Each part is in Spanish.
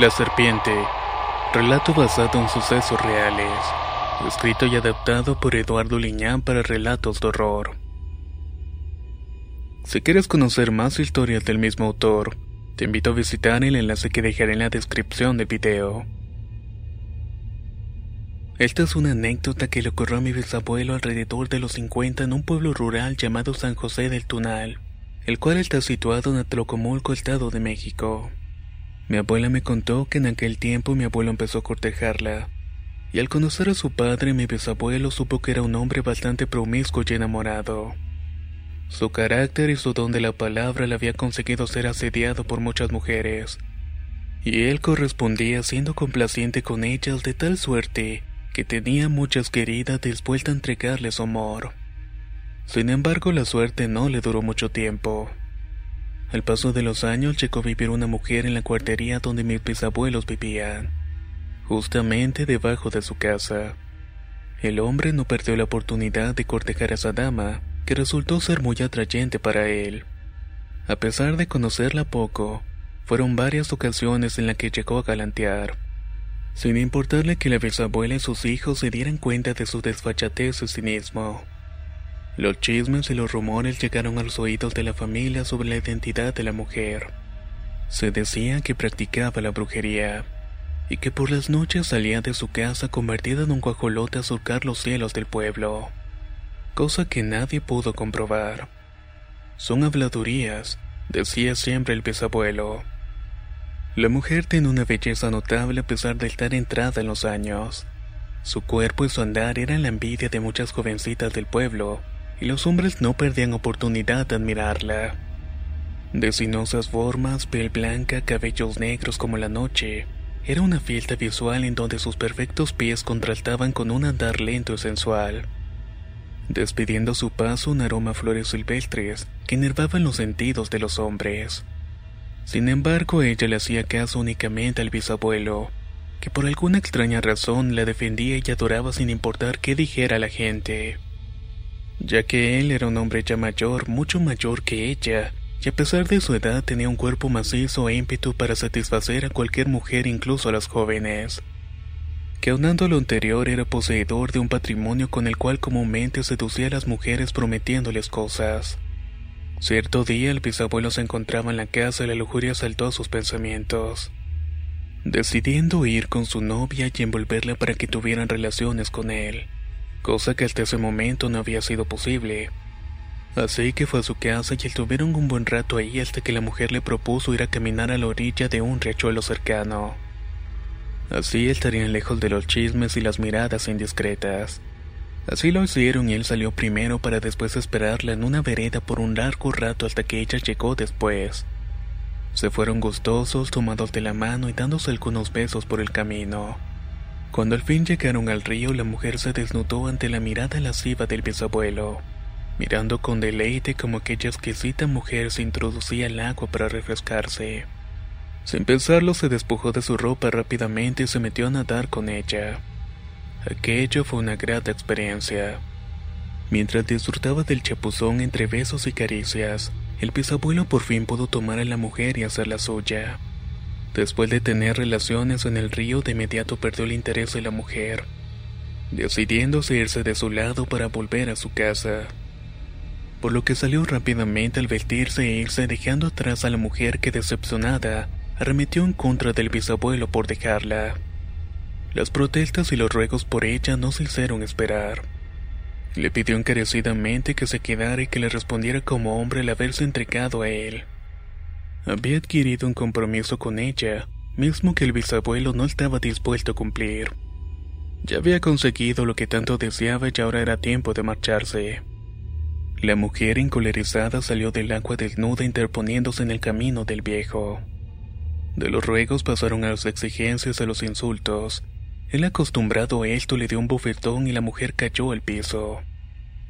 La serpiente. Relato basado en sucesos reales. Escrito y adaptado por Eduardo Liñán para relatos de horror. Si quieres conocer más historias del mismo autor, te invito a visitar el enlace que dejaré en la descripción del video. Esta es una anécdota que le ocurrió a mi bisabuelo alrededor de los 50 en un pueblo rural llamado San José del Tunal, el cual está situado en Atlacomulco, Estado de México. Mi abuela me contó que en aquel tiempo mi abuelo empezó a cortejarla, y al conocer a su padre mi bisabuelo supo que era un hombre bastante promiscuo y enamorado. Su carácter y su don de la palabra le había conseguido ser asediado por muchas mujeres, y él correspondía siendo complaciente con ellas de tal suerte que tenía muchas queridas dispuestas a entregarle su amor. Sin embargo, la suerte no le duró mucho tiempo. Al paso de los años llegó a vivir una mujer en la cuartería donde mis bisabuelos vivían, justamente debajo de su casa. El hombre no perdió la oportunidad de cortejar a esa dama, que resultó ser muy atrayente para él. A pesar de conocerla poco, fueron varias ocasiones en las que llegó a galantear, sin importarle que la bisabuela y sus hijos se dieran cuenta de su desfachatez y cinismo. Los chismes y los rumores llegaron a los oídos de la familia sobre la identidad de la mujer. Se decía que practicaba la brujería y que por las noches salía de su casa convertida en un guajolote a surcar los cielos del pueblo, cosa que nadie pudo comprobar. Son habladurías, decía siempre el bisabuelo. La mujer tiene una belleza notable a pesar de estar entrada en los años. Su cuerpo y su andar eran la envidia de muchas jovencitas del pueblo, y los hombres no perdían oportunidad de admirarla. De sinuosas formas, piel blanca, cabellos negros como la noche, era una fiesta visual en donde sus perfectos pies contrastaban con un andar lento y sensual. Despidiendo su paso un aroma a flores silvestres que enervaban los sentidos de los hombres. Sin embargo, ella le hacía caso únicamente al bisabuelo, que por alguna extraña razón la defendía y adoraba sin importar qué dijera la gente ya que él era un hombre ya mayor, mucho mayor que ella, y a pesar de su edad tenía un cuerpo macizo e ímpetu para satisfacer a cualquier mujer, incluso a las jóvenes. Que aunando lo anterior era poseedor de un patrimonio con el cual comúnmente seducía a las mujeres prometiéndoles cosas. Cierto día el bisabuelo se encontraba en la casa y la lujuria saltó a sus pensamientos. Decidiendo ir con su novia y envolverla para que tuvieran relaciones con él cosa que hasta ese momento no había sido posible. Así que fue a su casa y estuvieron un buen rato ahí hasta que la mujer le propuso ir a caminar a la orilla de un riachuelo cercano. Así estarían lejos de los chismes y las miradas indiscretas. Así lo hicieron y él salió primero para después esperarla en una vereda por un largo rato hasta que ella llegó después. Se fueron gustosos, tomados de la mano y dándose algunos besos por el camino. Cuando al fin llegaron al río, la mujer se desnudó ante la mirada lasciva del bisabuelo, mirando con deleite como aquella exquisita mujer se introducía al agua para refrescarse. Sin pensarlo, se despojó de su ropa rápidamente y se metió a nadar con ella. Aquello fue una grata experiencia. Mientras disfrutaba del chapuzón entre besos y caricias, el bisabuelo por fin pudo tomar a la mujer y hacerla suya. Después de tener relaciones en el río, de inmediato perdió el interés de la mujer, decidiéndose irse de su lado para volver a su casa. Por lo que salió rápidamente al vestirse e irse dejando atrás a la mujer que decepcionada arremetió en contra del bisabuelo por dejarla. Las protestas y los ruegos por ella no se hicieron esperar. Le pidió encarecidamente que se quedara y que le respondiera como hombre al haberse entregado a él. Había adquirido un compromiso con ella, mismo que el bisabuelo no estaba dispuesto a cumplir. Ya había conseguido lo que tanto deseaba y ahora era tiempo de marcharse. La mujer encolerizada salió del agua desnuda interponiéndose en el camino del viejo. De los ruegos pasaron a las exigencias a los insultos. El acostumbrado a esto le dio un bofetón y la mujer cayó al piso.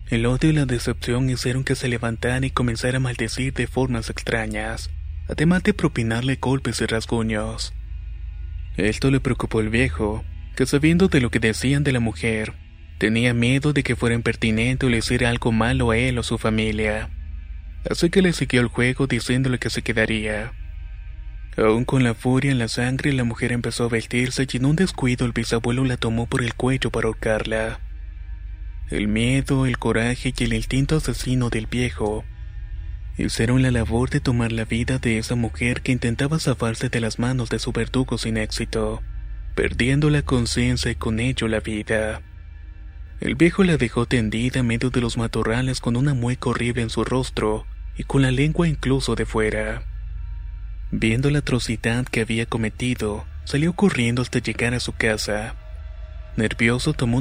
El odio y la decepción hicieron que se levantara y comenzara a maldecir de formas extrañas, además de propinarle golpes y rasguños. Esto le preocupó al viejo, que sabiendo de lo que decían de la mujer, tenía miedo de que fuera impertinente o le hiciera algo malo a él o su familia. Así que le siguió el juego diciéndole que se quedaría. Aún con la furia en la sangre, la mujer empezó a vestirse y en un descuido el bisabuelo la tomó por el cuello para ahorcarla. El miedo, el coraje y el instinto asesino del viejo hicieron la labor de tomar la vida de esa mujer que intentaba zafarse de las manos de su verdugo sin éxito, perdiendo la conciencia y con ello la vida. El viejo la dejó tendida en medio de los matorrales con una mueca horrible en su rostro y con la lengua incluso de fuera. Viendo la atrocidad que había cometido, salió corriendo hasta llegar a su casa. Nervioso tomó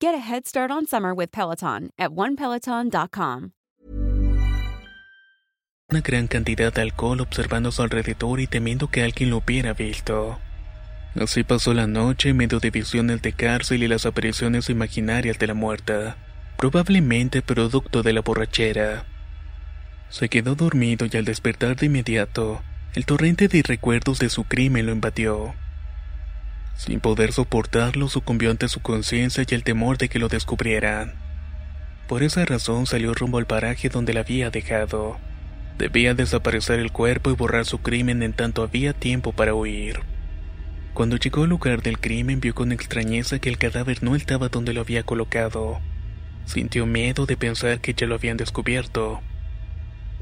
Get a head start on summer with Peloton at onepeloton.com. una gran cantidad de alcohol observando a su alrededor y temiendo que alguien lo hubiera visto. Así pasó la noche en medio de visiones de cárcel y las apariciones imaginarias de la muerta, probablemente producto de la borrachera. Se quedó dormido y al despertar de inmediato, el torrente de recuerdos de su crimen lo invadió. Sin poder soportarlo, sucumbió ante su conciencia y el temor de que lo descubrieran. Por esa razón salió rumbo al paraje donde la había dejado. Debía desaparecer el cuerpo y borrar su crimen en tanto había tiempo para huir. Cuando llegó al lugar del crimen vio con extrañeza que el cadáver no estaba donde lo había colocado. Sintió miedo de pensar que ya lo habían descubierto.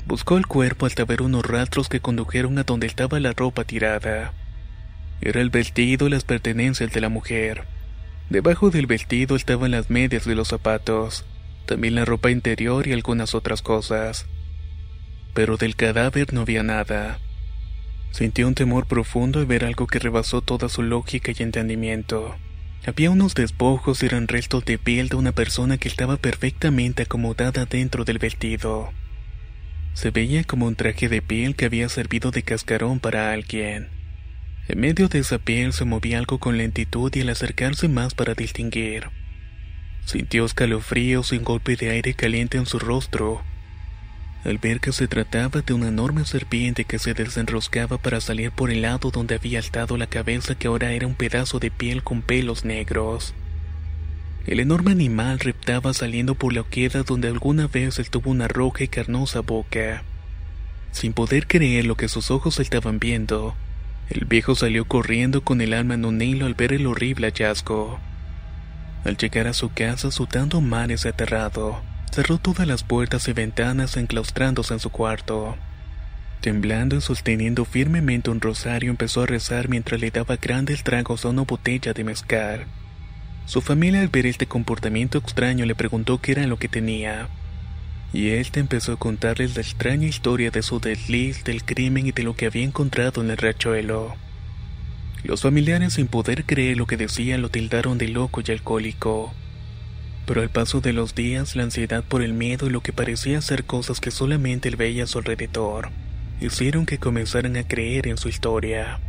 Buscó el cuerpo hasta ver unos rastros que condujeron a donde estaba la ropa tirada. Era el vestido y las pertenencias de la mujer. Debajo del vestido estaban las medias de los zapatos, también la ropa interior y algunas otras cosas. Pero del cadáver no había nada. Sintió un temor profundo al ver algo que rebasó toda su lógica y entendimiento. Había unos despojos y eran restos de piel de una persona que estaba perfectamente acomodada dentro del vestido. Se veía como un traje de piel que había servido de cascarón para alguien. En medio de esa piel se movía algo con lentitud y al acercarse más para distinguir. Sintió escalofríos y un golpe de aire caliente en su rostro. Al ver que se trataba de una enorme serpiente que se desenroscaba para salir por el lado donde había estado la cabeza que ahora era un pedazo de piel con pelos negros. El enorme animal reptaba saliendo por la queda donde alguna vez él tuvo una roja y carnosa boca. Sin poder creer lo que sus ojos estaban viendo, el viejo salió corriendo con el alma en un hilo al ver el horrible hallazgo. Al llegar a su casa sudando mares aterrado, cerró todas las puertas y ventanas enclaustrándose en su cuarto. Temblando y sosteniendo firmemente un rosario empezó a rezar mientras le daba grandes tragos a una botella de mezcal. Su familia al ver este comportamiento extraño le preguntó qué era lo que tenía. Y él empezó a contarles la extraña historia de su desliz, del crimen y de lo que había encontrado en el riachuelo. Los familiares sin poder creer lo que decía lo tildaron de loco y alcohólico. Pero al paso de los días, la ansiedad por el miedo y lo que parecía ser cosas que solamente él veía a su alrededor, hicieron que comenzaran a creer en su historia.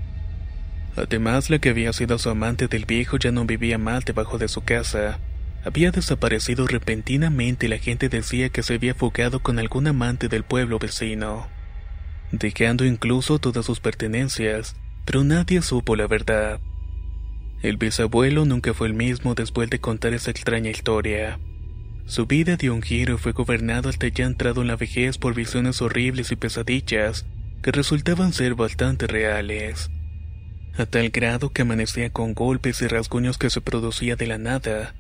Además, la que había sido su amante del viejo ya no vivía mal debajo de su casa. Había desaparecido repentinamente y la gente decía que se había fugado con algún amante del pueblo vecino, dejando incluso todas sus pertenencias, pero nadie supo la verdad. El bisabuelo nunca fue el mismo después de contar esa extraña historia. Su vida dio un giro y fue gobernado hasta ya entrado en la vejez por visiones horribles y pesadillas que resultaban ser bastante reales. A tal grado que amanecía con golpes y rasguños que se producía de la nada.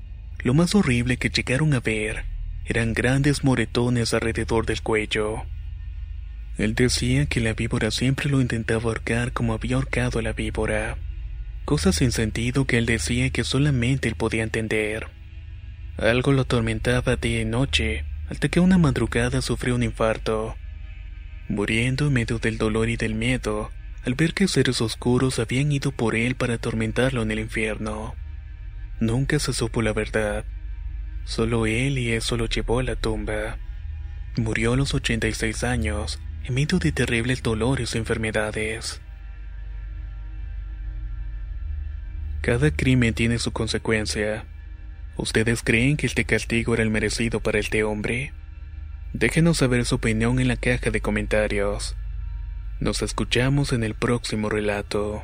Lo más horrible que llegaron a ver eran grandes moretones alrededor del cuello. Él decía que la víbora siempre lo intentaba ahorcar como había ahorcado a la víbora. Cosas sin sentido que él decía que solamente él podía entender. Algo lo atormentaba día y noche, hasta que una madrugada sufrió un infarto. Muriendo en medio del dolor y del miedo, al ver que seres oscuros habían ido por él para atormentarlo en el infierno. Nunca se supo la verdad. Solo él y eso lo llevó a la tumba. Murió a los 86 años, en medio de terribles dolores y enfermedades. Cada crimen tiene su consecuencia. ¿Ustedes creen que este castigo era el merecido para este hombre? Déjenos saber su opinión en la caja de comentarios. Nos escuchamos en el próximo relato.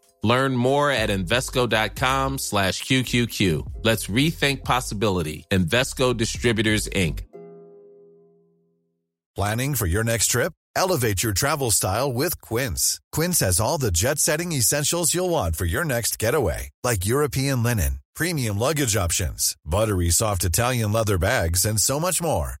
Learn more at Invesco.com slash QQQ. Let's rethink possibility. Invesco Distributors, Inc. Planning for your next trip? Elevate your travel style with Quince. Quince has all the jet setting essentials you'll want for your next getaway, like European linen, premium luggage options, buttery soft Italian leather bags, and so much more.